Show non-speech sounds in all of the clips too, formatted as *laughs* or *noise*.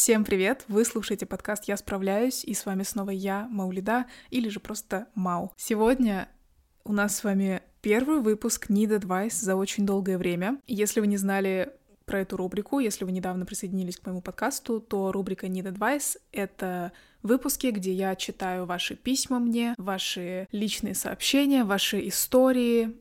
Всем привет! Вы слушаете подкаст «Я справляюсь», и с вами снова я, Маулида, или же просто Мау. Сегодня у нас с вами первый выпуск Need Advice за очень долгое время. Если вы не знали про эту рубрику, если вы недавно присоединились к моему подкасту, то рубрика Need Advice — это выпуски, где я читаю ваши письма мне, ваши личные сообщения, ваши истории,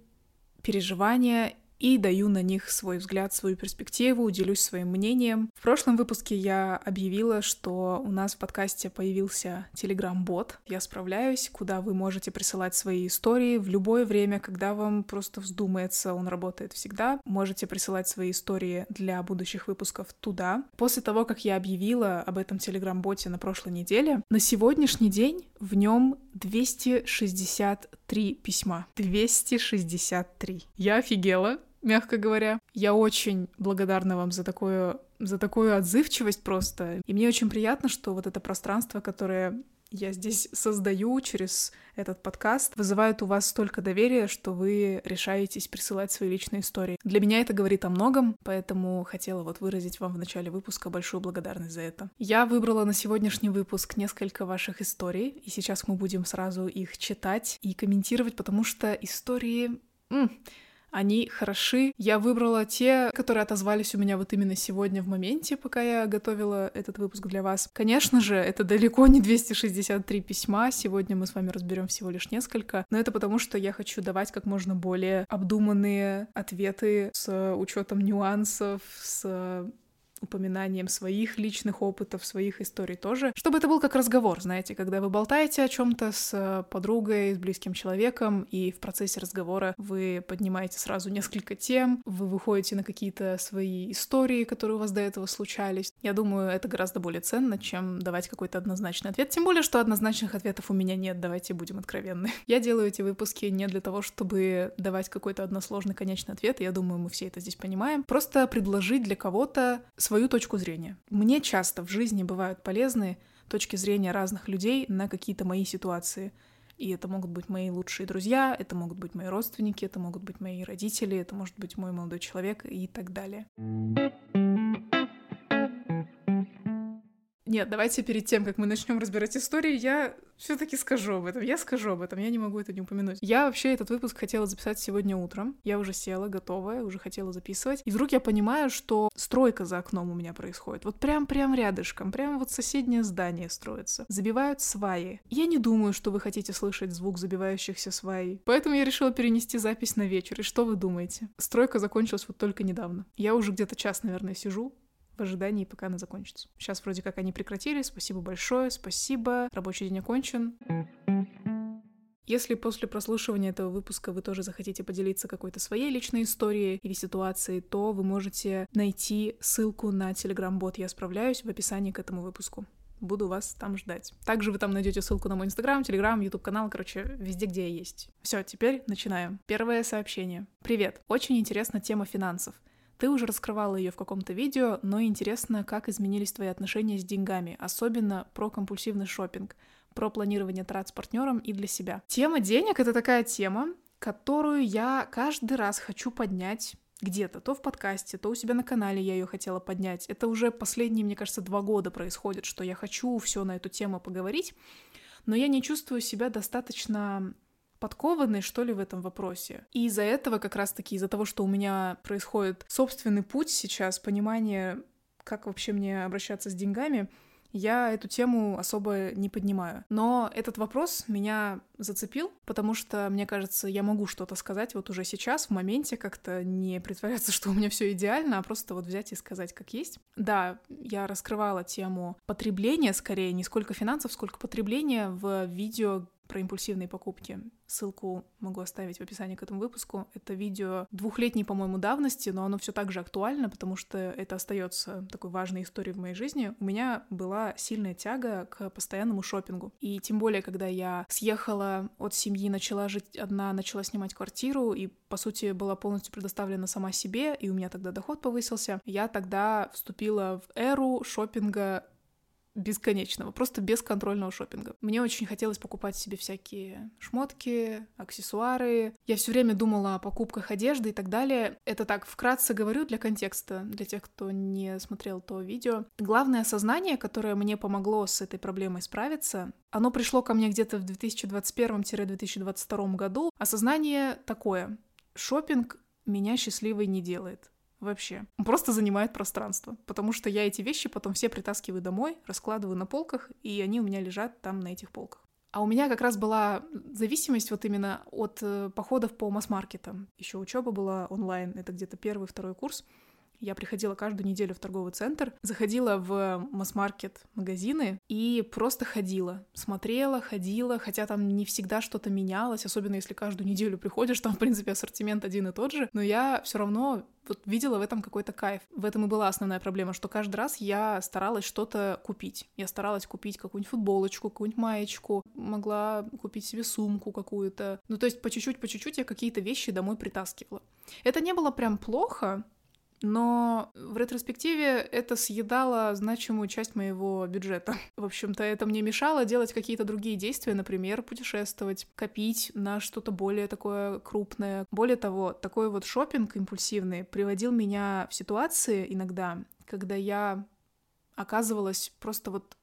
переживания и даю на них свой взгляд, свою перспективу, делюсь своим мнением. В прошлом выпуске я объявила, что у нас в подкасте появился телеграм-бот «Я справляюсь», куда вы можете присылать свои истории в любое время, когда вам просто вздумается, он работает всегда. Можете присылать свои истории для будущих выпусков туда. После того, как я объявила об этом телеграм-боте на прошлой неделе, на сегодняшний день в нем 263 письма. 263. Я офигела мягко говоря. Я очень благодарна вам за такую, за такую отзывчивость просто. И мне очень приятно, что вот это пространство, которое я здесь создаю через этот подкаст, вызывает у вас столько доверия, что вы решаетесь присылать свои личные истории. Для меня это говорит о многом, поэтому хотела вот выразить вам в начале выпуска большую благодарность за это. Я выбрала на сегодняшний выпуск несколько ваших историй, и сейчас мы будем сразу их читать и комментировать, потому что истории... М- они хороши. Я выбрала те, которые отозвались у меня вот именно сегодня в моменте, пока я готовила этот выпуск для вас. Конечно же, это далеко не 263 письма. Сегодня мы с вами разберем всего лишь несколько. Но это потому, что я хочу давать как можно более обдуманные ответы с учетом нюансов, с упоминанием своих личных опытов, своих историй тоже, чтобы это был как разговор, знаете, когда вы болтаете о чем-то с э, подругой, с близким человеком, и в процессе разговора вы поднимаете сразу несколько тем, вы выходите на какие-то свои истории, которые у вас до этого случались. Я думаю, это гораздо более ценно, чем давать какой-то однозначный ответ, тем более, что однозначных ответов у меня нет, давайте будем откровенны. *laughs* Я делаю эти выпуски не для того, чтобы давать какой-то односложный конечный ответ, я думаю, мы все это здесь понимаем, просто предложить для кого-то свою точку зрения. Мне часто в жизни бывают полезны точки зрения разных людей на какие-то мои ситуации. И это могут быть мои лучшие друзья, это могут быть мои родственники, это могут быть мои родители, это может быть мой молодой человек и так далее. Нет, давайте перед тем, как мы начнем разбирать истории, я все-таки скажу об этом. Я скажу об этом, я не могу это не упомянуть. Я вообще этот выпуск хотела записать сегодня утром. Я уже села, готовая, уже хотела записывать. И вдруг я понимаю, что стройка за окном у меня происходит. Вот прям-прям рядышком, прям вот соседнее здание строится. Забивают сваи. Я не думаю, что вы хотите слышать звук забивающихся сваи. Поэтому я решила перенести запись на вечер. И что вы думаете? Стройка закончилась вот только недавно. Я уже где-то час, наверное, сижу, в ожидании, пока она закончится. Сейчас вроде как они прекратили. Спасибо большое, спасибо. Рабочий день окончен. Если после прослушивания этого выпуска вы тоже захотите поделиться какой-то своей личной историей или ситуацией, то вы можете найти ссылку на телеграм-бот «Я справляюсь» в описании к этому выпуску. Буду вас там ждать. Также вы там найдете ссылку на мой инстаграм, телеграм, ютуб канал, короче, везде, где я есть. Все, теперь начинаем. Первое сообщение. Привет. Очень интересна тема финансов. Ты уже раскрывала ее в каком-то видео, но интересно, как изменились твои отношения с деньгами, особенно про компульсивный шопинг, про планирование трат с партнером и для себя. Тема денег — это такая тема, которую я каждый раз хочу поднять где-то, то в подкасте, то у себя на канале я ее хотела поднять. Это уже последние, мне кажется, два года происходит, что я хочу все на эту тему поговорить, но я не чувствую себя достаточно подкованный, что ли, в этом вопросе. И из-за этого, как раз-таки, из-за того, что у меня происходит собственный путь сейчас, понимание, как вообще мне обращаться с деньгами, я эту тему особо не поднимаю. Но этот вопрос меня зацепил, потому что, мне кажется, я могу что-то сказать вот уже сейчас, в моменте, как-то не притворяться, *laughs* что у меня все идеально, а просто вот взять и сказать как есть. Да, я раскрывала тему потребления, скорее, не сколько финансов, сколько потребления в видео, про импульсивные покупки. Ссылку могу оставить в описании к этому выпуску. Это видео двухлетней, по-моему, давности, но оно все так же актуально, потому что это остается такой важной историей в моей жизни. У меня была сильная тяга к постоянному шопингу. И тем более, когда я съехала от семьи, начала жить одна, начала снимать квартиру и, по сути, была полностью предоставлена сама себе, и у меня тогда доход повысился, я тогда вступила в эру шопинга бесконечного, просто бесконтрольного шопинга. Мне очень хотелось покупать себе всякие шмотки, аксессуары. Я все время думала о покупках одежды и так далее. Это так вкратце говорю для контекста, для тех, кто не смотрел то видео. Главное осознание, которое мне помогло с этой проблемой справиться, оно пришло ко мне где-то в 2021-2022 году. Осознание такое. Шопинг меня счастливой не делает. Вообще. Он просто занимает пространство. Потому что я эти вещи потом все притаскиваю домой, раскладываю на полках, и они у меня лежат там на этих полках. А у меня как раз была зависимость вот именно от э, походов по масс-маркетам. Еще учеба была онлайн, это где-то первый, второй курс. Я приходила каждую неделю в торговый центр, заходила в масс-маркет магазины и просто ходила. Смотрела, ходила, хотя там не всегда что-то менялось, особенно если каждую неделю приходишь, там, в принципе, ассортимент один и тот же, но я все равно вот видела в этом какой-то кайф. В этом и была основная проблема, что каждый раз я старалась что-то купить. Я старалась купить какую-нибудь футболочку, какую-нибудь маечку, могла купить себе сумку какую-то. Ну, то есть по чуть-чуть, по чуть-чуть я какие-то вещи домой притаскивала. Это не было прям плохо, но в ретроспективе это съедало значимую часть моего бюджета. *laughs* В общем-то, это мне мешало делать какие-то другие действия, например, путешествовать, копить на что-то более такое крупное. Более того, такой вот шопинг импульсивный приводил меня в ситуации иногда, когда я оказывалась просто вот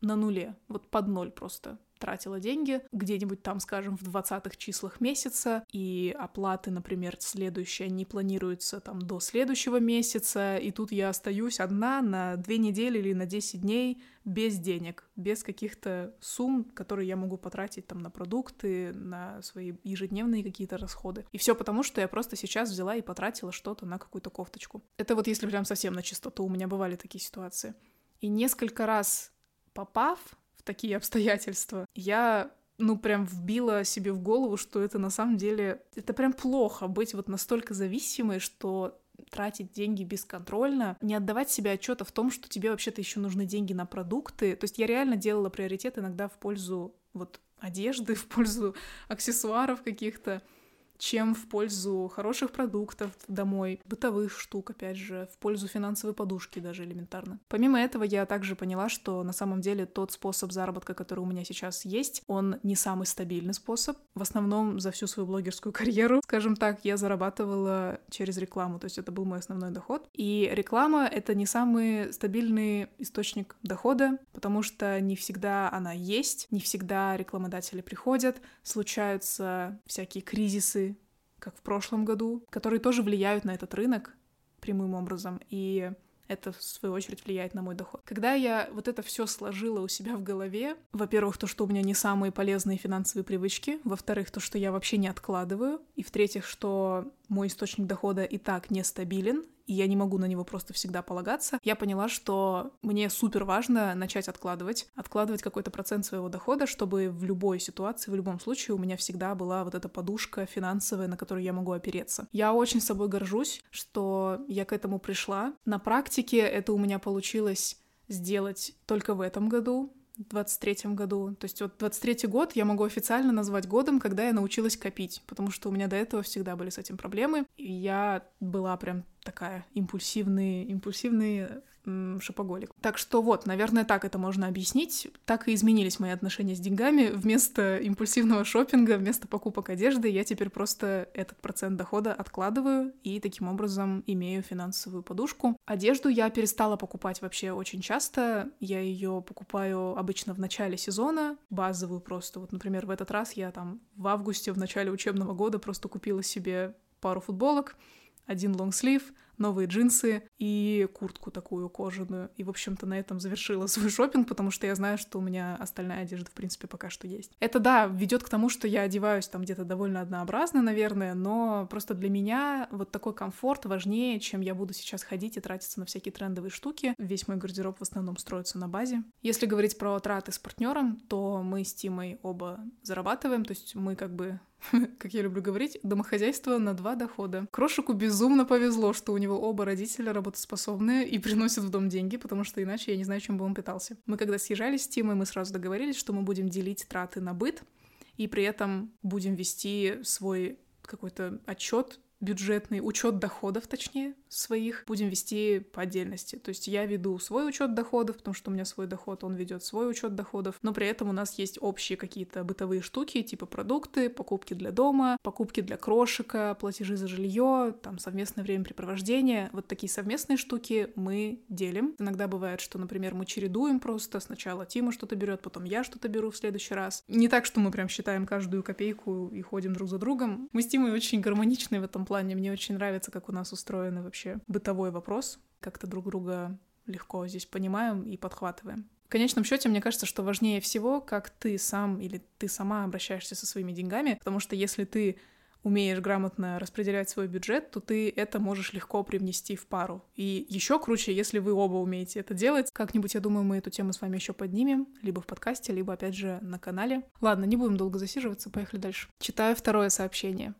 на нуле, вот под ноль просто тратила деньги где-нибудь там, скажем, в 20-х числах месяца, и оплаты, например, следующие, не планируются там до следующего месяца, и тут я остаюсь одна на две недели или на 10 дней без денег, без каких-то сумм, которые я могу потратить там на продукты, на свои ежедневные какие-то расходы. И все потому, что я просто сейчас взяла и потратила что-то на какую-то кофточку. Это вот если прям совсем на чистоту, у меня бывали такие ситуации. И несколько раз попав такие обстоятельства, я ну, прям вбила себе в голову, что это на самом деле... Это прям плохо быть вот настолько зависимой, что тратить деньги бесконтрольно, не отдавать себе отчета в том, что тебе вообще-то еще нужны деньги на продукты. То есть я реально делала приоритет иногда в пользу вот одежды, *laughs* в пользу аксессуаров каких-то чем в пользу хороших продуктов домой, бытовых штук, опять же, в пользу финансовой подушки даже элементарно. Помимо этого, я также поняла, что на самом деле тот способ заработка, который у меня сейчас есть, он не самый стабильный способ. В основном за всю свою блогерскую карьеру, скажем так, я зарабатывала через рекламу, то есть это был мой основной доход. И реклама — это не самый стабильный источник дохода, потому что не всегда она есть, не всегда рекламодатели приходят, случаются всякие кризисы как в прошлом году, которые тоже влияют на этот рынок прямым образом. И это, в свою очередь, влияет на мой доход. Когда я вот это все сложила у себя в голове, во-первых, то, что у меня не самые полезные финансовые привычки, во-вторых, то, что я вообще не откладываю, и в-третьих, что мой источник дохода и так нестабилен, и я не могу на него просто всегда полагаться, я поняла, что мне супер важно начать откладывать, откладывать какой-то процент своего дохода, чтобы в любой ситуации, в любом случае у меня всегда была вот эта подушка финансовая, на которую я могу опереться. Я очень собой горжусь, что я к этому пришла. На практике это у меня получилось сделать только в этом году, 23 году. То есть вот 23 год я могу официально назвать годом, когда я научилась копить, потому что у меня до этого всегда были с этим проблемы, и я была прям такая импульсивный, импульсивный шопоголик. Так что вот, наверное, так это можно объяснить. Так и изменились мои отношения с деньгами. Вместо импульсивного шопинга, вместо покупок одежды, я теперь просто этот процент дохода откладываю и таким образом имею финансовую подушку. Одежду я перестала покупать вообще очень часто. Я ее покупаю обычно в начале сезона, базовую просто. Вот, например, в этот раз я там в августе, в начале учебного года просто купила себе пару футболок, один лонгслив, новые джинсы и куртку такую кожаную. И, в общем-то, на этом завершила *laughs* свой шопинг, потому что я знаю, что у меня остальная одежда, в принципе, пока что есть. Это, да, ведет к тому, что я одеваюсь там где-то довольно однообразно, наверное, но просто для меня вот такой комфорт важнее, чем я буду сейчас ходить и тратиться на всякие трендовые штуки. Весь мой гардероб в основном строится на базе. Если говорить про траты с партнером, то мы с Тимой оба зарабатываем, то есть мы как бы *laughs* как я люблю говорить, домохозяйство на два дохода. Крошику безумно повезло, что у него оба родителя работоспособные и *laughs* приносят в дом деньги, потому что иначе я не знаю, чем бы он питался. Мы когда съезжались с Тимой, мы сразу договорились, что мы будем делить траты на быт, и при этом будем вести свой какой-то отчет бюджетный учет доходов, точнее, своих будем вести по отдельности. То есть я веду свой учет доходов, потому что у меня свой доход, он ведет свой учет доходов, но при этом у нас есть общие какие-то бытовые штуки, типа продукты, покупки для дома, покупки для крошика, платежи за жилье, там совместное времяпрепровождение. Вот такие совместные штуки мы делим. Иногда бывает, что, например, мы чередуем просто. Сначала Тима что-то берет, потом я что-то беру в следующий раз. Не так, что мы прям считаем каждую копейку и ходим друг за другом. Мы с Тимой очень гармоничны в этом плане. Мне очень нравится, как у нас устроены вообще бытовой вопрос. Как-то друг друга легко здесь понимаем и подхватываем. В конечном счете, мне кажется, что важнее всего, как ты сам или ты сама обращаешься со своими деньгами, потому что если ты умеешь грамотно распределять свой бюджет, то ты это можешь легко привнести в пару. И еще круче, если вы оба умеете это делать. Как-нибудь, я думаю, мы эту тему с вами еще поднимем, либо в подкасте, либо, опять же, на канале. Ладно, не будем долго засиживаться, поехали дальше. Читаю второе сообщение.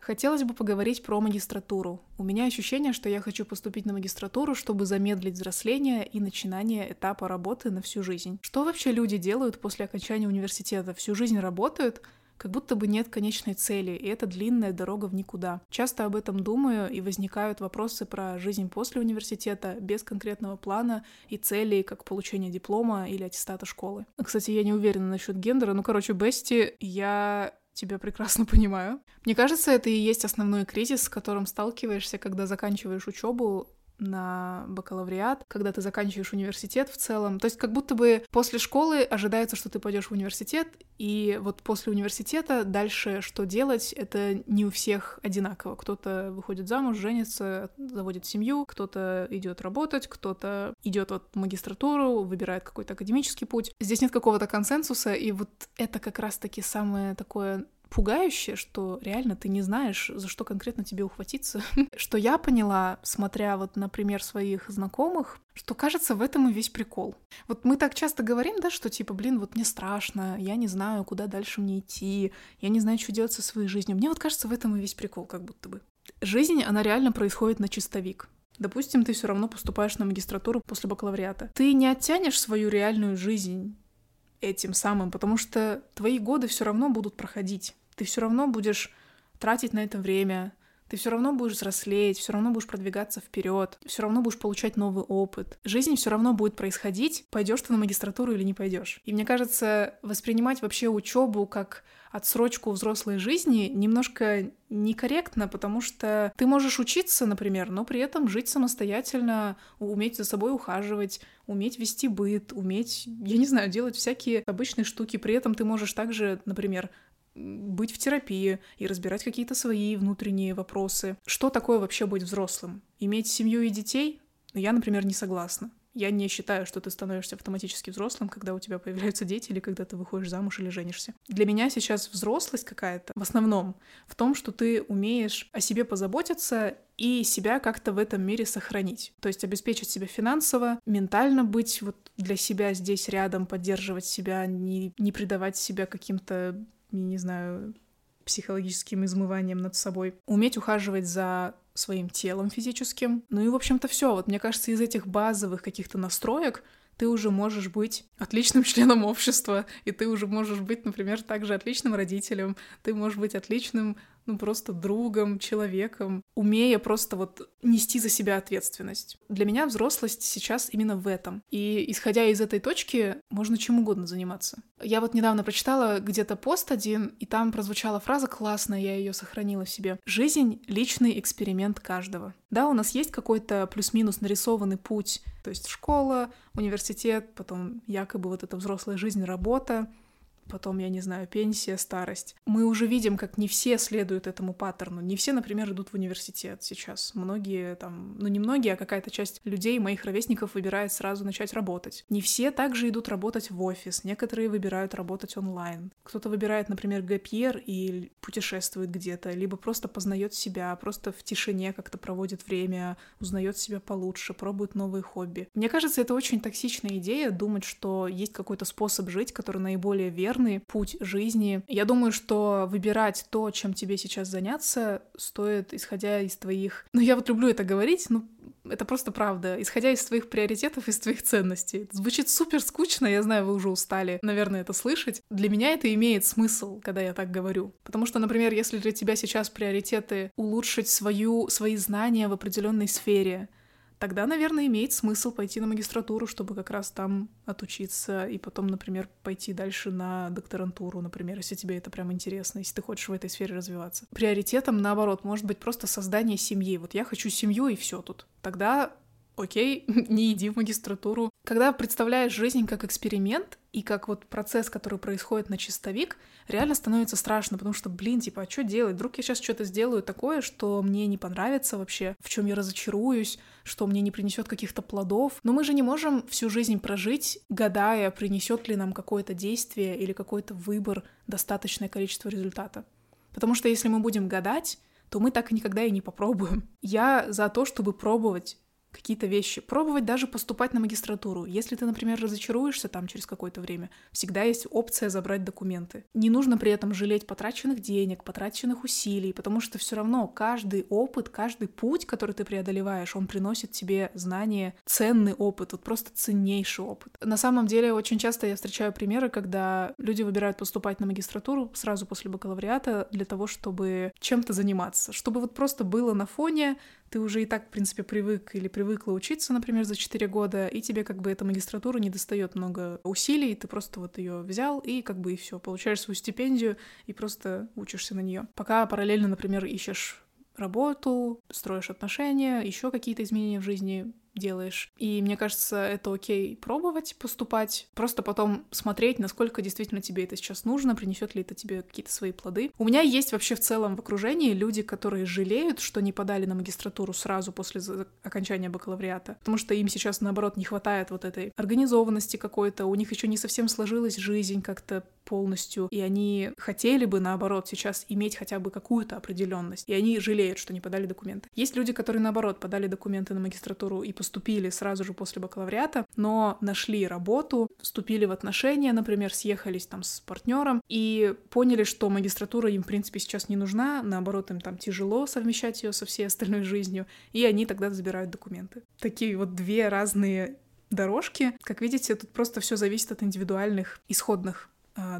Хотелось бы поговорить про магистратуру. У меня ощущение, что я хочу поступить на магистратуру, чтобы замедлить взросление и начинание этапа работы на всю жизнь. Что вообще люди делают после окончания университета? Всю жизнь работают? Как будто бы нет конечной цели, и это длинная дорога в никуда. Часто об этом думаю, и возникают вопросы про жизнь после университета без конкретного плана и целей, как получение диплома или аттестата школы. Кстати, я не уверена насчет гендера. Ну, короче, Бести, я тебя прекрасно *laughs* понимаю. Мне кажется, это и есть основной кризис, с которым сталкиваешься, когда заканчиваешь учебу на бакалавриат, когда ты заканчиваешь университет в целом. То есть как будто бы после школы ожидается, что ты пойдешь в университет, и вот после университета дальше что делать, это не у всех одинаково. Кто-то выходит замуж, женится, заводит семью, кто-то идет работать, кто-то идет вот в магистратуру, выбирает какой-то академический путь. Здесь нет какого-то консенсуса, и вот это как раз-таки самое такое пугающе, что реально ты не знаешь, за что конкретно тебе ухватиться. *laughs* что я поняла, смотря вот, например, своих знакомых, что кажется, в этом и весь прикол. Вот мы так часто говорим, да, что типа, блин, вот мне страшно, я не знаю, куда дальше мне идти, я не знаю, что делать со своей жизнью. Мне вот кажется, в этом и весь прикол, как будто бы. Жизнь, она реально происходит на чистовик. Допустим, ты все равно поступаешь на магистратуру после бакалавриата. Ты не оттянешь свою реальную жизнь этим самым, потому что твои годы все равно будут проходить ты все равно будешь тратить на это время, ты все равно будешь взрослеть, все равно будешь продвигаться вперед, все равно будешь получать новый опыт. Жизнь все равно будет происходить, пойдешь ты на магистратуру или не пойдешь. И мне кажется, воспринимать вообще учебу как отсрочку взрослой жизни немножко некорректно, потому что ты можешь учиться, например, но при этом жить самостоятельно, уметь за собой ухаживать, уметь вести быт, уметь, я не знаю, делать всякие обычные штуки. При этом ты можешь также, например, быть в терапии и разбирать какие-то свои внутренние вопросы. Что такое вообще быть взрослым? Иметь семью и детей? Я, например, не согласна. Я не считаю, что ты становишься автоматически взрослым, когда у тебя появляются дети или когда ты выходишь замуж или женишься. Для меня сейчас взрослость какая-то в основном в том, что ты умеешь о себе позаботиться и себя как-то в этом мире сохранить. То есть обеспечить себя финансово, ментально быть вот для себя здесь рядом, поддерживать себя, не, не предавать себя каким-то я не знаю, психологическим измыванием над собой. Уметь ухаживать за своим телом физическим. Ну и, в общем-то, все. Вот мне кажется, из этих базовых каких-то настроек ты уже можешь быть отличным *laughs* членом общества, и ты уже можешь быть, например, также отличным родителем, ты можешь быть отличным ну, просто другом, человеком, умея просто вот нести за себя ответственность. Для меня взрослость сейчас именно в этом. И исходя из этой точки, можно чем угодно заниматься. Я вот недавно прочитала где-то пост один, и там прозвучала фраза классная, я ее сохранила в себе. Жизнь — личный эксперимент каждого. Да, у нас есть какой-то плюс-минус нарисованный путь, то есть школа, университет, потом якобы вот эта взрослая жизнь, работа, потом, я не знаю, пенсия, старость. Мы уже видим, как не все следуют этому паттерну. Не все, например, идут в университет сейчас. Многие там, ну не многие, а какая-то часть людей, моих ровесников, выбирает сразу начать работать. Не все также идут работать в офис. Некоторые выбирают работать онлайн. Кто-то выбирает, например, гэпьер и путешествует где-то, либо просто познает себя, просто в тишине как-то проводит время, узнает себя получше, пробует новые хобби. Мне кажется, это очень токсичная идея думать, что есть какой-то способ жить, который наиболее верный, верный путь жизни. Я думаю, что выбирать то, чем тебе сейчас заняться, стоит, исходя из твоих... Ну, я вот люблю это говорить, ну, это просто правда. Исходя из твоих приоритетов, из твоих ценностей. Звучит супер скучно, я знаю, вы уже устали, наверное, это слышать. Для меня это имеет смысл, когда я так говорю. Потому что, например, если для тебя сейчас приоритеты улучшить свою, свои знания в определенной сфере, тогда, наверное, имеет смысл пойти на магистратуру, чтобы как раз там отучиться и потом, например, пойти дальше на докторантуру, например, если тебе это прям интересно, если ты хочешь в этой сфере развиваться. Приоритетом, наоборот, может быть просто создание семьи. Вот я хочу семью и все тут. Тогда окей, *laughs* не иди в магистратуру. Когда представляешь жизнь как эксперимент и как вот процесс, который происходит на чистовик, реально становится страшно, потому что, блин, типа, а что делать? Вдруг я сейчас что-то сделаю такое, что мне не понравится вообще, в чем я разочаруюсь, что мне не принесет каких-то плодов. Но мы же не можем всю жизнь прожить, гадая, принесет ли нам какое-то действие или какой-то выбор достаточное количество результата. Потому что если мы будем гадать, то мы так и никогда и не попробуем. Я за то, чтобы пробовать какие-то вещи. Пробовать даже поступать на магистратуру. Если ты, например, разочаруешься там через какое-то время, всегда есть опция забрать документы. Не нужно при этом жалеть потраченных денег, потраченных усилий, потому что все равно каждый опыт, каждый путь, который ты преодолеваешь, он приносит тебе знания, ценный опыт, вот просто ценнейший опыт. На самом деле, очень часто я встречаю примеры, когда люди выбирают поступать на магистратуру сразу после бакалавриата для того, чтобы чем-то заниматься, чтобы вот просто было на фоне ты уже и так, в принципе, привык или привыкла учиться, например, за 4 года, и тебе как бы эта магистратура не достает много усилий, ты просто вот ее взял и как бы и все, получаешь свою стипендию и просто учишься на нее. Пока параллельно, например, ищешь работу, строишь отношения, еще какие-то изменения в жизни делаешь. И мне кажется, это окей пробовать поступать, просто потом смотреть, насколько действительно тебе это сейчас нужно, принесет ли это тебе какие-то свои плоды. У меня есть вообще в целом в окружении люди, которые жалеют, что не подали на магистратуру сразу после окончания бакалавриата, потому что им сейчас, наоборот, не хватает вот этой организованности какой-то, у них еще не совсем сложилась жизнь как-то полностью, и они хотели бы, наоборот, сейчас иметь хотя бы какую-то определенность, и они жалеют, что не подали документы. Есть люди, которые, наоборот, подали документы на магистратуру и поступили сразу же после бакалавриата, но нашли работу, вступили в отношения, например, съехались там с партнером и поняли, что магистратура им, в принципе, сейчас не нужна, наоборот, им там тяжело совмещать ее со всей остальной жизнью, и они тогда забирают документы. Такие вот две разные дорожки. Как видите, тут просто все зависит от индивидуальных исходных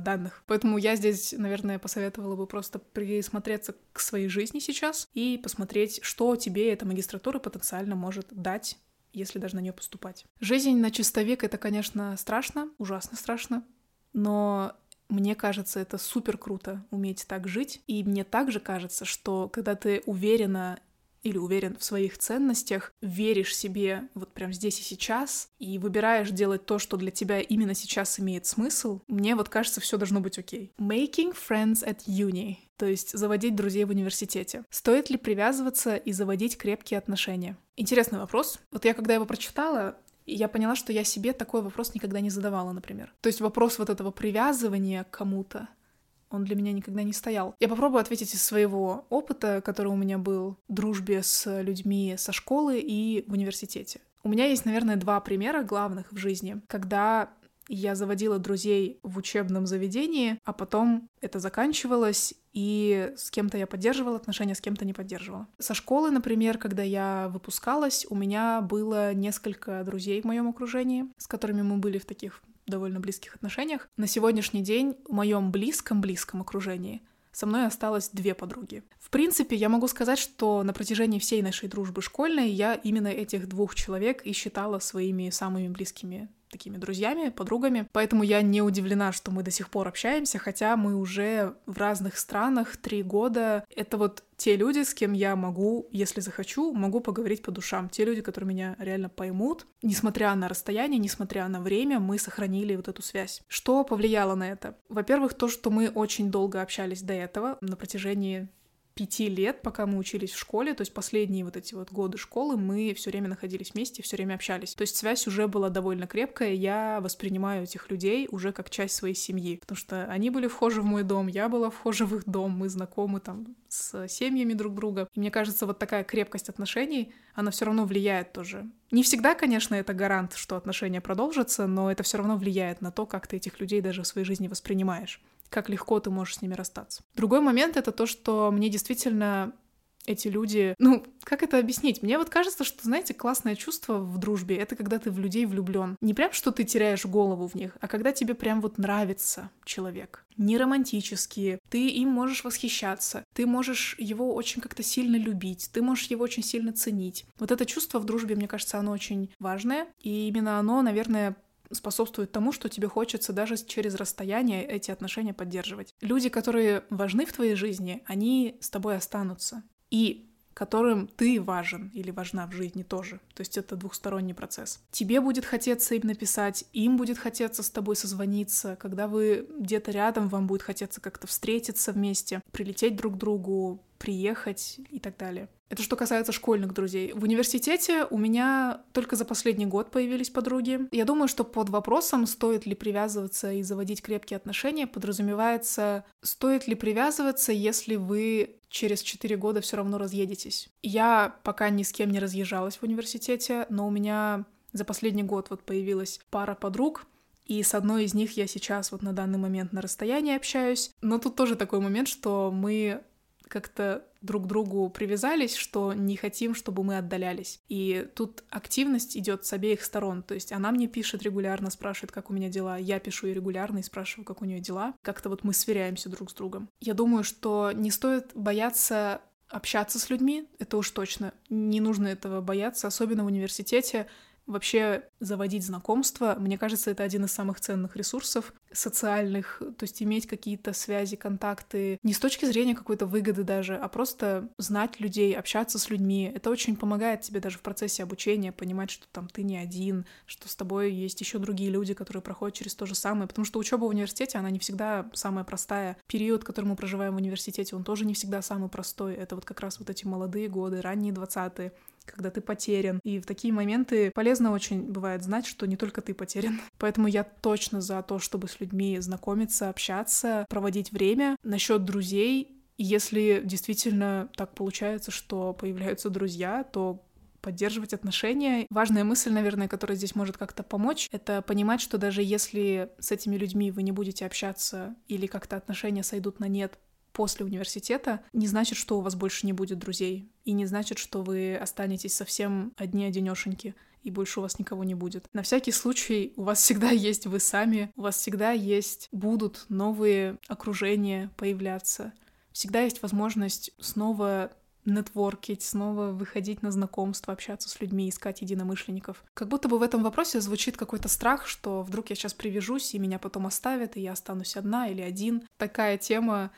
данных. Поэтому я здесь, наверное, посоветовала бы просто присмотреться к своей жизни сейчас и посмотреть, что тебе эта магистратура потенциально может дать если даже на нее поступать. Жизнь на чистовик — это, конечно, страшно, ужасно страшно, но мне кажется, это супер круто уметь так жить. И мне также кажется, что когда ты уверена или уверен в своих ценностях, веришь себе вот прям здесь и сейчас, и выбираешь делать то, что для тебя именно сейчас имеет смысл, мне вот кажется, все должно быть окей. Making friends at uni то есть заводить друзей в университете. Стоит ли привязываться и заводить крепкие отношения? Интересный вопрос. Вот я когда его прочитала, я поняла, что я себе такой вопрос никогда не задавала, например. То есть вопрос вот этого привязывания к кому-то, он для меня никогда не стоял. Я попробую ответить из своего опыта, который у меня был в дружбе с людьми со школы и в университете. У меня есть, наверное, два примера главных в жизни, когда я заводила друзей в учебном заведении, а потом это заканчивалось, и с кем-то я поддерживала отношения, с кем-то не поддерживала. Со школы, например, когда я выпускалась, у меня было несколько друзей в моем окружении, с которыми мы были в таких довольно близких отношениях. На сегодняшний день в моем близком-близком окружении со мной осталось две подруги. В принципе, я могу сказать, что на протяжении всей нашей дружбы школьной я именно этих двух человек и считала своими самыми близкими такими друзьями, подругами. Поэтому я не удивлена, что мы до сих пор общаемся, хотя мы уже в разных странах три года. Это вот те люди, с кем я могу, если захочу, могу поговорить по душам. Те люди, которые меня реально поймут. Несмотря на расстояние, несмотря на время, мы сохранили вот эту связь. Что повлияло на это? Во-первых, то, что мы очень долго общались до этого, на протяжении пяти лет, пока мы учились в школе, то есть последние вот эти вот годы школы, мы все время находились вместе, все время общались. То есть связь уже была довольно крепкая, я воспринимаю этих людей уже как часть своей семьи, потому что они были вхожи в мой дом, я была вхожа в их дом, мы знакомы там с семьями друг друга. И мне кажется, вот такая крепкость отношений, она все равно влияет тоже. Не всегда, конечно, это гарант, что отношения продолжатся, но это все равно влияет на то, как ты этих людей даже в своей жизни воспринимаешь как легко ты можешь с ними расстаться. Другой момент — это то, что мне действительно эти люди, ну, как это объяснить? Мне вот кажется, что, знаете, классное чувство в дружбе — это когда ты в людей влюблен. Не прям, что ты теряешь голову в них, а когда тебе прям вот нравится человек. Не романтические, ты им можешь восхищаться, ты можешь его очень как-то сильно любить, ты можешь его очень сильно ценить. Вот это чувство в дружбе, мне кажется, оно очень важное, и именно оно, наверное, способствует тому, что тебе хочется даже через расстояние эти отношения поддерживать. Люди, которые важны в твоей жизни, они с тобой останутся и которым ты важен или важна в жизни тоже. То есть это двухсторонний процесс. Тебе будет хотеться им написать, им будет хотеться с тобой созвониться, когда вы где-то рядом, вам будет хотеться как-то встретиться вместе, прилететь друг к другу, приехать и так далее. Это что касается школьных друзей. В университете у меня только за последний год появились подруги. Я думаю, что под вопросом, стоит ли привязываться и заводить крепкие отношения, подразумевается, стоит ли привязываться, если вы через 4 года все равно разъедетесь. Я пока ни с кем не разъезжалась в университете, но у меня за последний год вот появилась пара подруг, и с одной из них я сейчас вот на данный момент на расстоянии общаюсь. Но тут тоже такой момент, что мы как-то друг к другу привязались, что не хотим, чтобы мы отдалялись. И тут активность идет с обеих сторон. То есть она мне пишет регулярно, спрашивает, как у меня дела. Я пишу ей регулярно и спрашиваю, как у нее дела. Как-то вот мы сверяемся друг с другом. Я думаю, что не стоит бояться общаться с людьми, это уж точно. Не нужно этого бояться, особенно в университете. Вообще заводить знакомства, мне кажется, это один из самых ценных ресурсов социальных, то есть иметь какие-то связи, контакты, не с точки зрения какой-то выгоды даже, а просто знать людей, общаться с людьми. Это очень помогает тебе даже в процессе обучения понимать, что там ты не один, что с тобой есть еще другие люди, которые проходят через то же самое, потому что учеба в университете, она не всегда самая простая. Период, который мы проживаем в университете, он тоже не всегда самый простой. Это вот как раз вот эти молодые годы, ранние двадцатые, когда ты потерян. И в такие моменты полезно очень бывает знать, что не только ты потерян. *laughs* Поэтому я точно за то, чтобы с людьми знакомиться, общаться, проводить время. Насчет друзей, если действительно так получается, что появляются друзья, то поддерживать отношения. Важная мысль, наверное, которая здесь может как-то помочь, это понимать, что даже если с этими людьми вы не будете общаться или как-то отношения сойдут на нет после университета, не значит, что у вас больше не будет друзей. И не значит, что вы останетесь совсем одни-одинешеньки и больше у вас никого не будет. На всякий случай у вас всегда *laughs* есть вы сами, у вас всегда есть, будут новые окружения появляться. Всегда есть возможность снова нетворкить, снова выходить на знакомства, общаться с людьми, искать единомышленников. Как будто бы в этом вопросе звучит какой-то страх, что вдруг я сейчас привяжусь, и меня потом оставят, и я останусь одна или один. Такая тема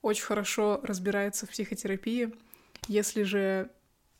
очень хорошо разбирается в психотерапии. Если же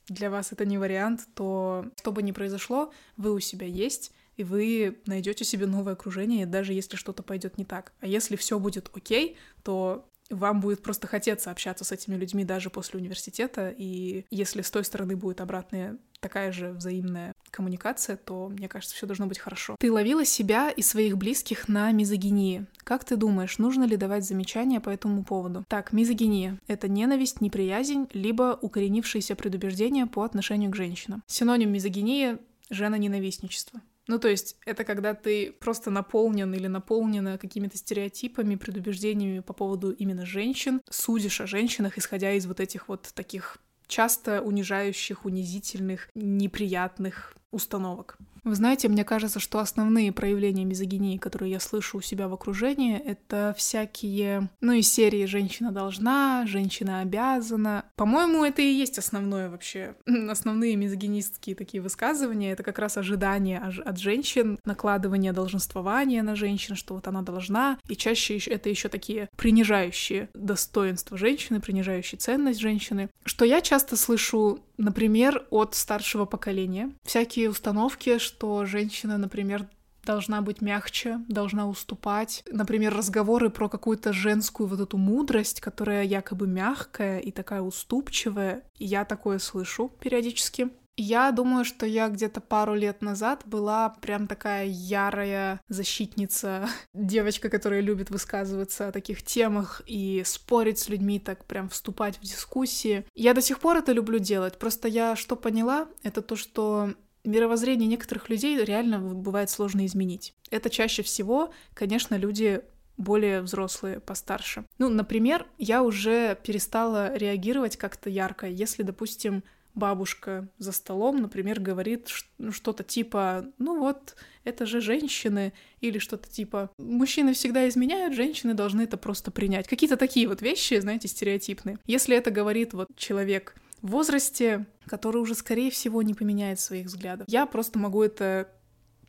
для вас это не вариант, то что бы ни произошло, вы у себя есть, и вы найдете себе новое окружение, даже если что-то пойдет не так. А если все будет окей, то вам будет просто хотеться общаться с этими людьми даже после университета, и если с той стороны будет обратная такая же взаимная коммуникация, то, мне кажется, все должно быть хорошо. Ты ловила себя и своих близких на мизогинии. Как ты думаешь, нужно ли давать замечания по этому поводу? Так, мизогиния — это ненависть, неприязнь, либо укоренившиеся предубеждения по отношению к женщинам. Синоним мизогинии — жена-ненавистничество. Ну, то есть это когда ты просто наполнен или наполнена какими-то стереотипами, предубеждениями по поводу именно женщин, судишь о женщинах, исходя из вот этих вот таких часто унижающих, унизительных, неприятных установок. Вы знаете, мне кажется, что основные проявления мизогинии, которые я слышу у себя в окружении, это всякие, ну, из серии «женщина должна», «женщина обязана». По-моему, это и есть основное вообще, *laughs* основные мизогинистские такие высказывания. Это как раз ожидание от женщин, накладывание долженствования на женщин, что вот она должна. И чаще это еще такие принижающие достоинства женщины, принижающие ценность женщины. Что я часто слышу Например, от старшего поколения. Всякие установки, что женщина, например, должна быть мягче, должна уступать. Например, разговоры про какую-то женскую вот эту мудрость, которая якобы мягкая и такая уступчивая. я такое слышу периодически. Я думаю, что я где-то пару лет назад была прям такая ярая защитница, *laughs* девочка, которая любит высказываться о таких темах и спорить с людьми, так прям вступать в дискуссии. Я до сих пор это люблю делать, просто я что поняла, это то, что мировоззрение некоторых людей реально бывает сложно изменить. Это чаще всего, конечно, люди более взрослые, постарше. Ну, например, я уже перестала реагировать как-то ярко, если, допустим, бабушка за столом, например, говорит ну, что-то типа, ну вот, это же женщины, или что-то типа, мужчины всегда изменяют, женщины должны это просто принять. Какие-то такие вот вещи, знаете, стереотипные. Если это говорит вот человек в возрасте, который уже, скорее всего, не поменяет своих взглядов, я просто могу это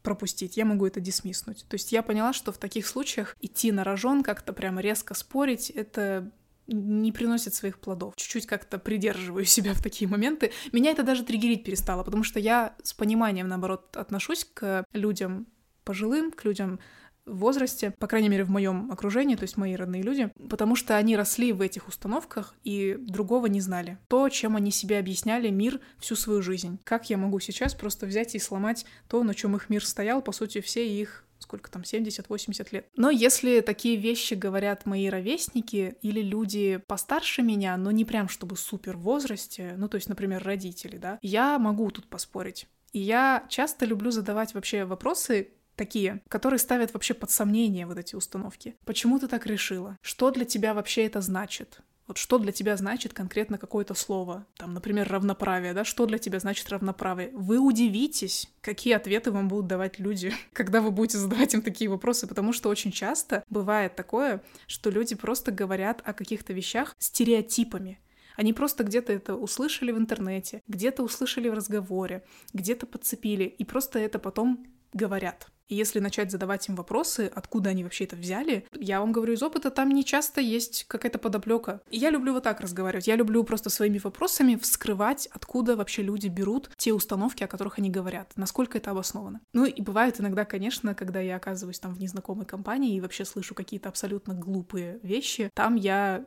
пропустить, я могу это дисмиснуть. То есть я поняла, что в таких случаях идти на рожон, как-то прямо резко спорить, это не приносит своих плодов. Чуть-чуть как-то придерживаю себя в такие моменты. Меня это даже триггерить перестало, потому что я с пониманием, наоборот, отношусь к людям пожилым, к людям в возрасте, по крайней мере, в моем окружении, то есть мои родные люди, потому что они росли в этих установках и другого не знали. То, чем они себе объясняли мир всю свою жизнь. Как я могу сейчас просто взять и сломать то, на чем их мир стоял, по сути, все их сколько там, 70-80 лет. Но если такие вещи говорят мои ровесники или люди постарше меня, но не прям чтобы супер в возрасте, ну то есть, например, родители, да, я могу тут поспорить. И я часто люблю задавать вообще вопросы, такие, которые ставят вообще под сомнение вот эти установки. Почему ты так решила? Что для тебя вообще это значит? Вот что для тебя значит конкретно какое-то слово? Там, например, равноправие, да? Что для тебя значит равноправие? Вы удивитесь, какие ответы вам будут давать люди, *laughs* когда вы будете задавать им такие вопросы, потому что очень часто бывает такое, что люди просто говорят о каких-то вещах стереотипами. Они просто где-то это услышали в интернете, где-то услышали в разговоре, где-то подцепили, и просто это потом говорят. И если начать задавать им вопросы, откуда они вообще это взяли, я вам говорю из опыта, там не часто есть какая-то подоплека. И я люблю вот так разговаривать. Я люблю просто своими вопросами вскрывать, откуда вообще люди берут те установки, о которых они говорят, насколько это обосновано. Ну и бывает иногда, конечно, когда я оказываюсь там в незнакомой компании и вообще слышу какие-то абсолютно глупые вещи, там я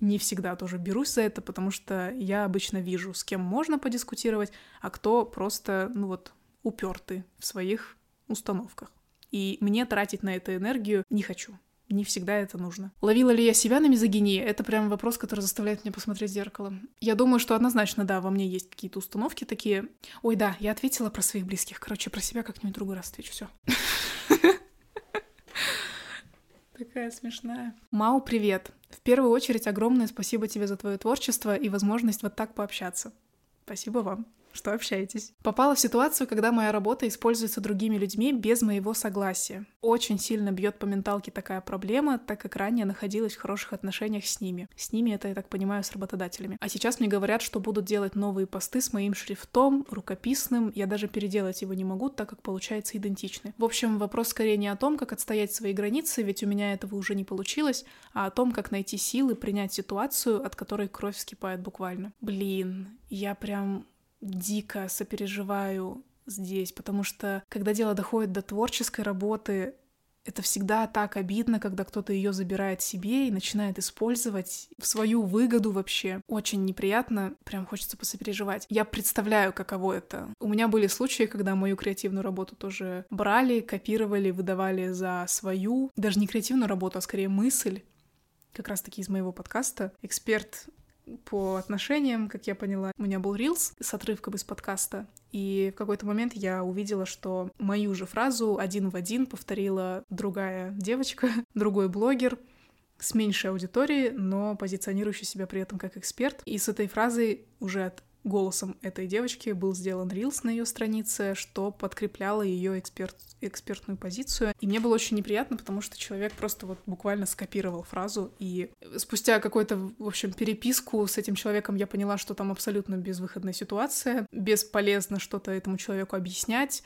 не всегда тоже берусь за это, потому что я обычно вижу, с кем можно подискутировать, а кто просто, ну вот, упертый в своих установках. И мне тратить на это энергию не хочу. Не всегда это нужно. Ловила ли я себя на мизогинии? Это прям вопрос, который заставляет меня посмотреть в зеркало. Я думаю, что однозначно, да, во мне есть какие-то установки такие. Ой, да, я ответила про своих близких. Короче, про себя как-нибудь другой раз отвечу. Все. Такая смешная. Мау, привет. В первую очередь огромное спасибо тебе за твое творчество и возможность вот так пообщаться. Спасибо вам что общаетесь. Попала в ситуацию, когда моя работа используется другими людьми без моего согласия. Очень сильно бьет по менталке такая проблема, так как ранее находилась в хороших отношениях с ними. С ними это, я так понимаю, с работодателями. А сейчас мне говорят, что будут делать новые посты с моим шрифтом, рукописным. Я даже переделать его не могу, так как получается идентичны. В общем, вопрос скорее не о том, как отстоять свои границы, ведь у меня этого уже не получилось, а о том, как найти силы принять ситуацию, от которой кровь вскипает буквально. Блин, я прям дико сопереживаю здесь, потому что когда дело доходит до творческой работы, это всегда так обидно, когда кто-то ее забирает себе и начинает использовать в свою выгоду вообще. Очень неприятно, прям хочется посопереживать. Я представляю, каково это. У меня были случаи, когда мою креативную работу тоже брали, копировали, выдавали за свою, даже не креативную работу, а скорее мысль, как раз-таки из моего подкаста. Эксперт по отношениям, как я поняла. У меня был рилс с отрывком из подкаста, и в какой-то момент я увидела, что мою же фразу один в один повторила другая девочка, *laughs* другой блогер, с меньшей аудиторией, но позиционирующий себя при этом как эксперт. И с этой фразой уже от голосом этой девочки был сделан рилс на ее странице, что подкрепляло ее эксперт, экспертную позицию. И мне было очень неприятно, потому что человек просто вот буквально скопировал фразу. И спустя какую-то, в общем, переписку с этим человеком я поняла, что там абсолютно безвыходная ситуация. Бесполезно что-то этому человеку объяснять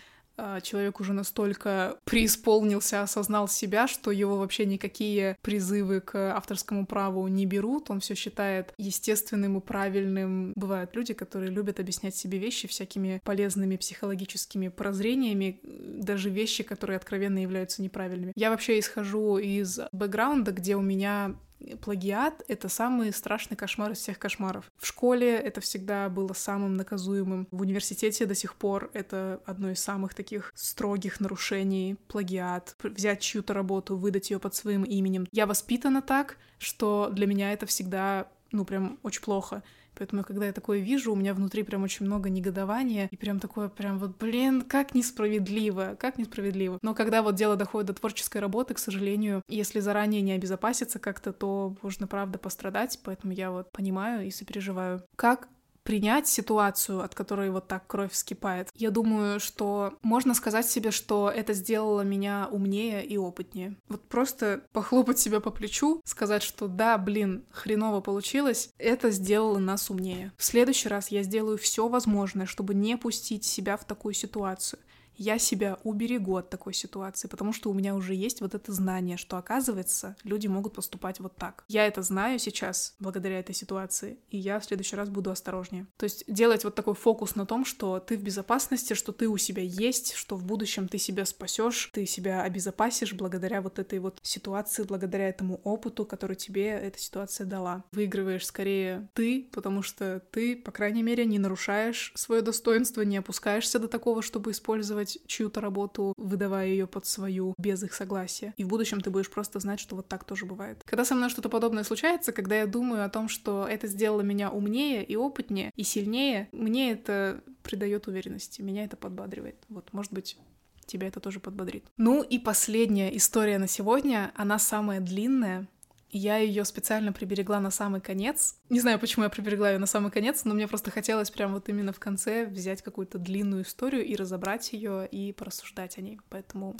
человек уже настолько преисполнился, осознал себя, что его вообще никакие призывы к авторскому праву не берут, он все считает естественным и правильным. Бывают люди, которые любят объяснять себе вещи всякими полезными психологическими прозрениями, даже вещи, которые откровенно являются неправильными. Я вообще исхожу из бэкграунда, где у меня плагиат — это самый страшный кошмар из всех кошмаров. В школе это всегда было самым наказуемым. В университете до сих пор это одно из самых таких строгих нарушений — плагиат. Взять чью-то работу, выдать ее под своим именем. Я воспитана так, что для меня это всегда ну, прям очень плохо. Поэтому, когда я такое вижу, у меня внутри прям очень много негодования, и прям такое прям вот, блин, как несправедливо, как несправедливо. Но когда вот дело доходит до творческой работы, к сожалению, если заранее не обезопаситься как-то, то можно, правда, пострадать, поэтому я вот понимаю и сопереживаю. Как принять ситуацию, от которой вот так кровь вскипает. Я думаю, что можно сказать себе, что это сделало меня умнее и опытнее. Вот просто похлопать себя по плечу, сказать, что да, блин, хреново получилось, это сделало нас умнее. В следующий раз я сделаю все возможное, чтобы не пустить себя в такую ситуацию я себя уберегу от такой ситуации, потому что у меня уже есть вот это знание, что оказывается, люди могут поступать вот так. Я это знаю сейчас благодаря этой ситуации, и я в следующий раз буду осторожнее. То есть делать вот такой фокус на том, что ты в безопасности, что ты у себя есть, что в будущем ты себя спасешь, ты себя обезопасишь благодаря вот этой вот ситуации, благодаря этому опыту, который тебе эта ситуация дала. Выигрываешь скорее ты, потому что ты, по крайней мере, не нарушаешь свое достоинство, не опускаешься до такого, чтобы использовать делать чью-то работу, выдавая ее под свою без их согласия. И в будущем ты будешь просто знать, что вот так тоже бывает. Когда со мной что-то подобное случается, когда я думаю о том, что это сделало меня умнее и опытнее и сильнее, мне это придает уверенности, меня это подбадривает. Вот, может быть, тебя это тоже подбодрит. Ну и последняя история на сегодня, она самая длинная, я ее специально приберегла на самый конец. Не знаю, почему я приберегла ее на самый конец, но мне просто хотелось прям вот именно в конце взять какую-то длинную историю и разобрать ее и порассуждать о ней. Поэтому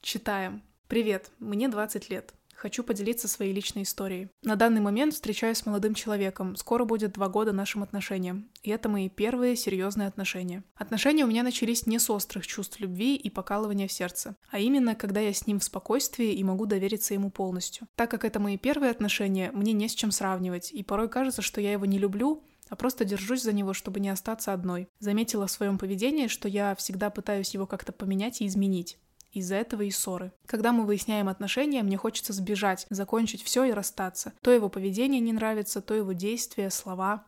читаем. Привет, мне 20 лет. Хочу поделиться своей личной историей. На данный момент встречаюсь с молодым человеком. Скоро будет два года нашим отношениям. И это мои первые серьезные отношения. Отношения у меня начались не с острых чувств любви и покалывания в сердце, а именно, когда я с ним в спокойствии и могу довериться ему полностью. Так как это мои первые отношения, мне не с чем сравнивать, и порой кажется, что я его не люблю, а просто держусь за него, чтобы не остаться одной. Заметила в своем поведении, что я всегда пытаюсь его как-то поменять и изменить. Из-за этого и ссоры. Когда мы выясняем отношения, мне хочется сбежать, закончить все и расстаться. То его поведение не нравится, то его действия, слова.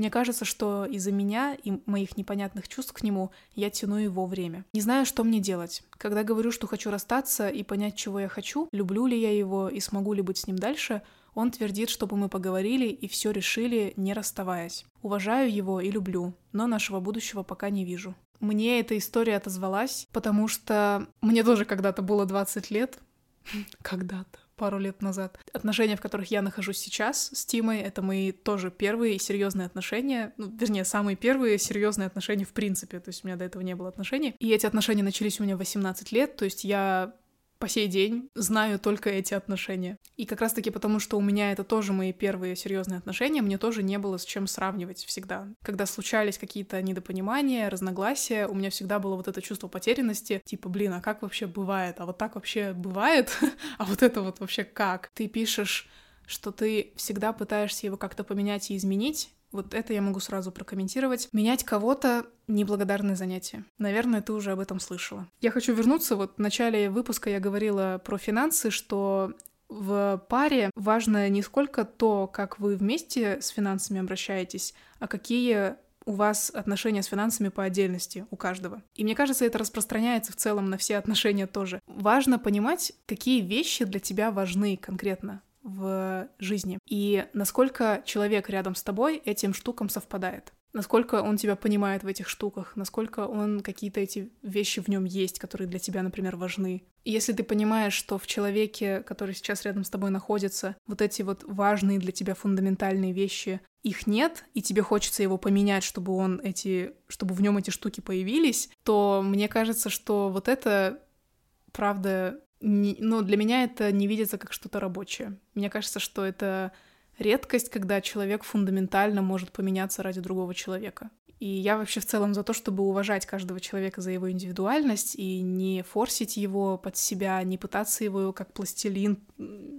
Мне кажется, что из-за меня и моих непонятных чувств к нему я тяну его время. Не знаю, что мне делать. Когда говорю, что хочу расстаться и понять, чего я хочу, люблю ли я его и смогу ли быть с ним дальше, он твердит, чтобы мы поговорили и все решили, не расставаясь. Уважаю его и люблю, но нашего будущего пока не вижу. Мне эта история отозвалась, потому что мне тоже когда-то было 20 лет. Когда-то пару лет назад. Отношения, в которых я нахожусь сейчас с Тимой, это мои тоже первые серьезные отношения, ну, вернее, самые первые серьезные отношения в принципе, то есть у меня до этого не было отношений. И эти отношения начались у меня в 18 лет, то есть я по сей день знаю только эти отношения. И как раз-таки потому, что у меня это тоже мои первые серьезные отношения, мне тоже не было с чем сравнивать всегда. Когда случались какие-то недопонимания, разногласия, у меня всегда было вот это чувство потерянности, типа, блин, а как вообще бывает? А вот так вообще бывает? *laughs* а вот это вот вообще как? Ты пишешь что ты всегда пытаешься его как-то поменять и изменить, вот это я могу сразу прокомментировать. Менять кого-то — неблагодарное занятие. Наверное, ты уже об этом слышала. Я хочу вернуться. Вот в начале выпуска я говорила про финансы, что в паре важно не сколько то, как вы вместе с финансами обращаетесь, а какие у вас отношения с финансами по отдельности у каждого. И мне кажется, это распространяется в целом на все отношения тоже. Важно понимать, какие вещи для тебя важны конкретно в жизни. И насколько человек рядом с тобой этим штукам совпадает. Насколько он тебя понимает в этих штуках, насколько он какие-то эти вещи в нем есть, которые для тебя, например, важны. Если ты понимаешь, что в человеке, который сейчас рядом с тобой находится, вот эти вот важные для тебя фундаментальные вещи, их нет, и тебе хочется его поменять, чтобы он эти, чтобы в нем эти штуки появились, то мне кажется, что вот это правда не, ну, для меня это не видится как что-то рабочее. Мне кажется, что это редкость, когда человек фундаментально может поменяться ради другого человека. И я вообще в целом за то, чтобы уважать каждого человека за его индивидуальность и не форсить его под себя, не пытаться его как пластилин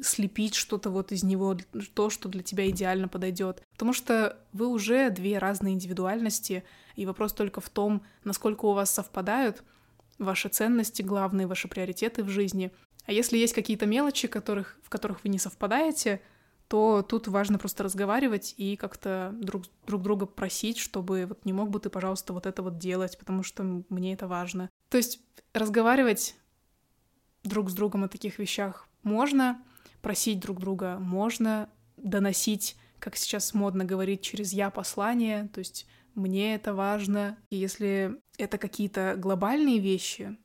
слепить что-то вот из него, то, что для тебя идеально подойдет. Потому что вы уже две разные индивидуальности, и вопрос только в том, насколько у вас совпадают ваши ценности главные, ваши приоритеты в жизни. А если есть какие-то мелочи, которых, в которых вы не совпадаете, то тут важно просто разговаривать и как-то друг, друг друга просить, чтобы вот не мог бы ты, пожалуйста, вот это вот делать, потому что мне это важно. То есть разговаривать друг с другом о таких вещах можно, просить друг друга можно, доносить как сейчас модно говорить, через «я» послание, то есть мне это важно. И если это какие-то глобальные вещи,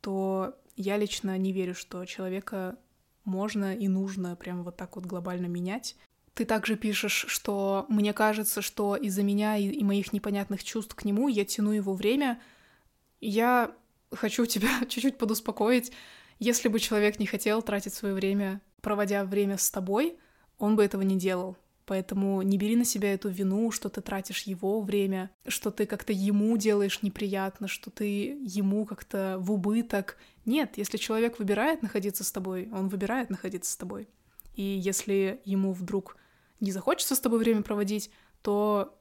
то я лично не верю, что человека можно и нужно прям вот так вот глобально менять. Ты также пишешь, что мне кажется, что из-за меня и, моих непонятных чувств к нему я тяну его время. Я хочу тебя *laughs* чуть-чуть подуспокоить. Если бы человек не хотел тратить свое время, проводя время с тобой, он бы этого не делал. Поэтому не бери на себя эту вину, что ты тратишь его время, что ты как-то ему делаешь неприятно, что ты ему как-то в убыток. Нет, если человек выбирает находиться с тобой, он выбирает находиться с тобой. И если ему вдруг не захочется с тобой время проводить, то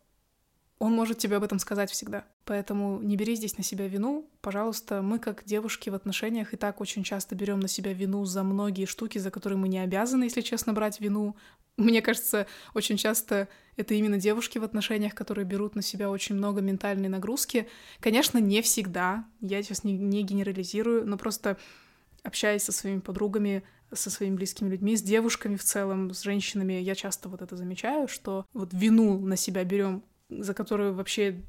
он может тебе об этом сказать всегда. Поэтому не бери здесь на себя вину. Пожалуйста, мы как девушки в отношениях и так очень часто берем на себя вину за многие штуки, за которые мы не обязаны, если честно, брать вину. Мне кажется, очень часто это именно девушки в отношениях, которые берут на себя очень много ментальной нагрузки. Конечно, не всегда. Я сейчас не, не генерализирую, но просто общаясь со своими подругами, со своими близкими людьми, с девушками в целом, с женщинами, я часто вот это замечаю, что вот вину на себя берем за которую вообще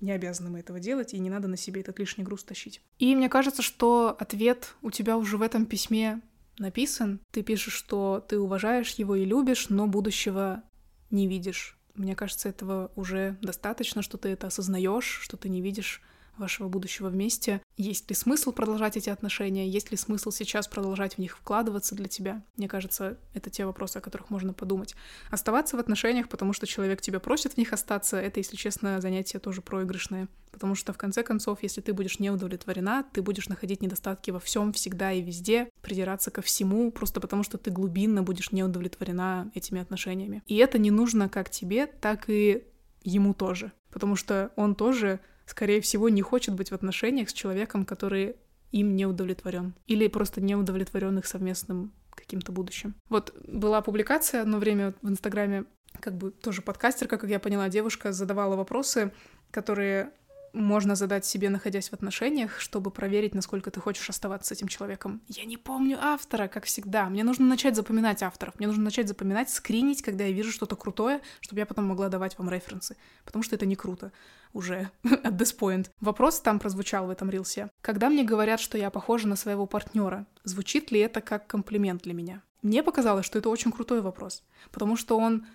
не обязаны мы этого делать, и не надо на себе этот лишний груз тащить. И мне кажется, что ответ у тебя уже в этом письме написан. Ты пишешь, что ты уважаешь его и любишь, но будущего не видишь. Мне кажется, этого уже достаточно, что ты это осознаешь, что ты не видишь вашего будущего вместе. Есть ли смысл продолжать эти отношения? Есть ли смысл сейчас продолжать в них вкладываться для тебя? Мне кажется, это те вопросы, о которых можно подумать. Оставаться в отношениях, потому что человек тебя просит в них остаться, это, если честно, занятие тоже проигрышное. Потому что, в конце концов, если ты будешь не удовлетворена, ты будешь находить недостатки во всем, всегда и везде, придираться ко всему, просто потому что ты глубинно будешь не удовлетворена этими отношениями. И это не нужно как тебе, так и ему тоже. Потому что он тоже скорее всего, не хочет быть в отношениях с человеком, который им не удовлетворен. Или просто не удовлетворен их совместным каким-то будущим. Вот была публикация одно время в Инстаграме, как бы тоже подкастерка, как я поняла, девушка задавала вопросы, которые можно задать себе, находясь в отношениях, чтобы проверить, насколько ты хочешь оставаться с этим человеком. Я не помню автора, как всегда. Мне нужно начать запоминать авторов. Мне нужно начать запоминать, скринить, когда я вижу что-то крутое, чтобы я потом могла давать вам референсы. Потому что это не круто уже *laughs* at this point. Вопрос там прозвучал в этом рилсе. Когда мне говорят, что я похожа на своего партнера, звучит ли это как комплимент для меня? Мне показалось, что это очень крутой вопрос, потому что он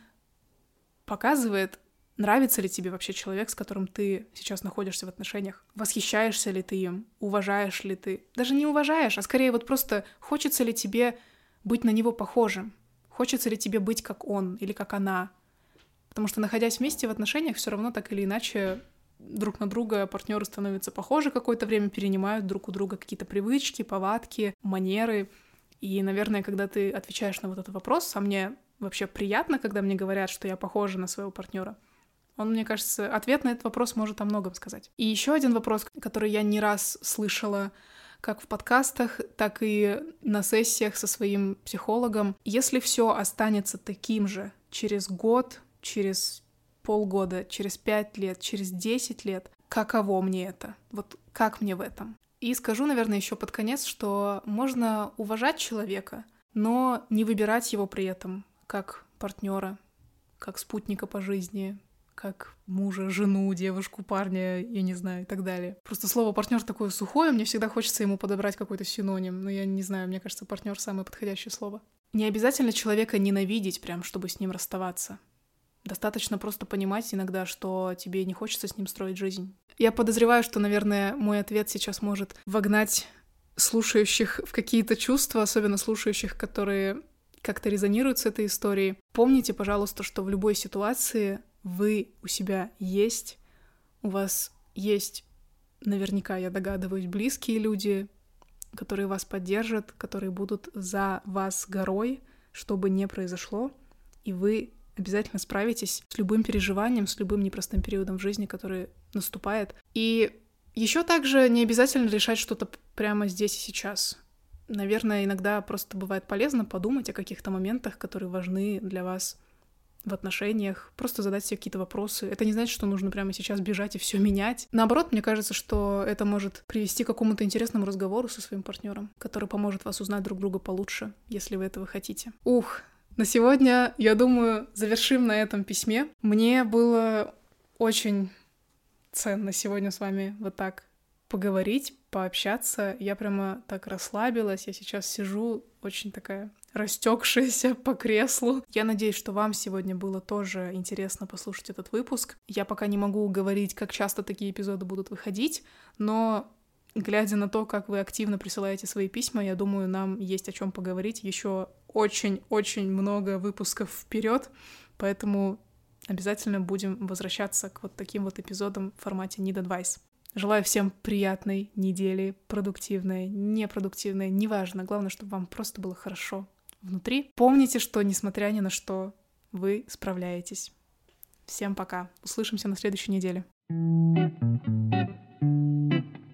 показывает, Нравится ли тебе вообще человек, с которым ты сейчас находишься в отношениях? Восхищаешься ли ты им? Уважаешь ли ты? Даже не уважаешь, а скорее вот просто хочется ли тебе быть на него похожим? Хочется ли тебе быть как он или как она? Потому что находясь вместе в отношениях, все равно так или иначе друг на друга партнеры становятся похожи какое-то время, перенимают друг у друга какие-то привычки, повадки, манеры. И, наверное, когда ты отвечаешь на вот этот вопрос, а мне вообще приятно, когда мне говорят, что я похожа на своего партнера, он, мне кажется, ответ на этот вопрос может о многом сказать. И еще один вопрос, который я не раз слышала как в подкастах, так и на сессиях со своим психологом. Если все останется таким же через год, через полгода, через пять лет, через десять лет, каково мне это? Вот как мне в этом? И скажу, наверное, еще под конец, что можно уважать человека, но не выбирать его при этом как партнера, как спутника по жизни, как мужа, жену, девушку, парня, я не знаю, и так далее. Просто слово партнер такое сухое, мне всегда хочется ему подобрать какой-то синоним, но я не знаю, мне кажется, партнер самое подходящее слово. Не обязательно человека ненавидеть прям, чтобы с ним расставаться. Достаточно просто понимать иногда, что тебе не хочется с ним строить жизнь. Я подозреваю, что, наверное, мой ответ сейчас может вогнать слушающих в какие-то чувства, особенно слушающих, которые как-то резонируют с этой историей. Помните, пожалуйста, что в любой ситуации вы у себя есть, у вас есть, наверняка, я догадываюсь, близкие люди, которые вас поддержат, которые будут за вас горой, что бы ни произошло, и вы обязательно справитесь с любым переживанием, с любым непростым периодом в жизни, который наступает. И еще также не обязательно решать что-то прямо здесь и сейчас. Наверное, иногда просто бывает полезно подумать о каких-то моментах, которые важны для вас в отношениях, просто задать себе какие-то вопросы. Это не значит, что нужно прямо сейчас бежать и все менять. Наоборот, мне кажется, что это может привести к какому-то интересному разговору со своим партнером, который поможет вас узнать друг друга получше, если вы этого хотите. Ух, На сегодня, я думаю, завершим на этом письме. Мне было очень ценно сегодня с вами вот так поговорить, пообщаться. Я прямо так расслабилась. Я сейчас сижу очень такая растекшаяся по креслу. Я надеюсь, что вам сегодня было тоже интересно послушать этот выпуск. Я пока не могу говорить, как часто такие эпизоды будут выходить, но глядя на то, как вы активно присылаете свои письма, я думаю, нам есть о чем поговорить еще очень-очень много выпусков вперед, поэтому обязательно будем возвращаться к вот таким вот эпизодам в формате Need Advice. Желаю всем приятной недели, продуктивной, непродуктивной, неважно. Главное, чтобы вам просто было хорошо внутри. Помните, что несмотря ни на что, вы справляетесь. Всем пока. Услышимся на следующей неделе. thank you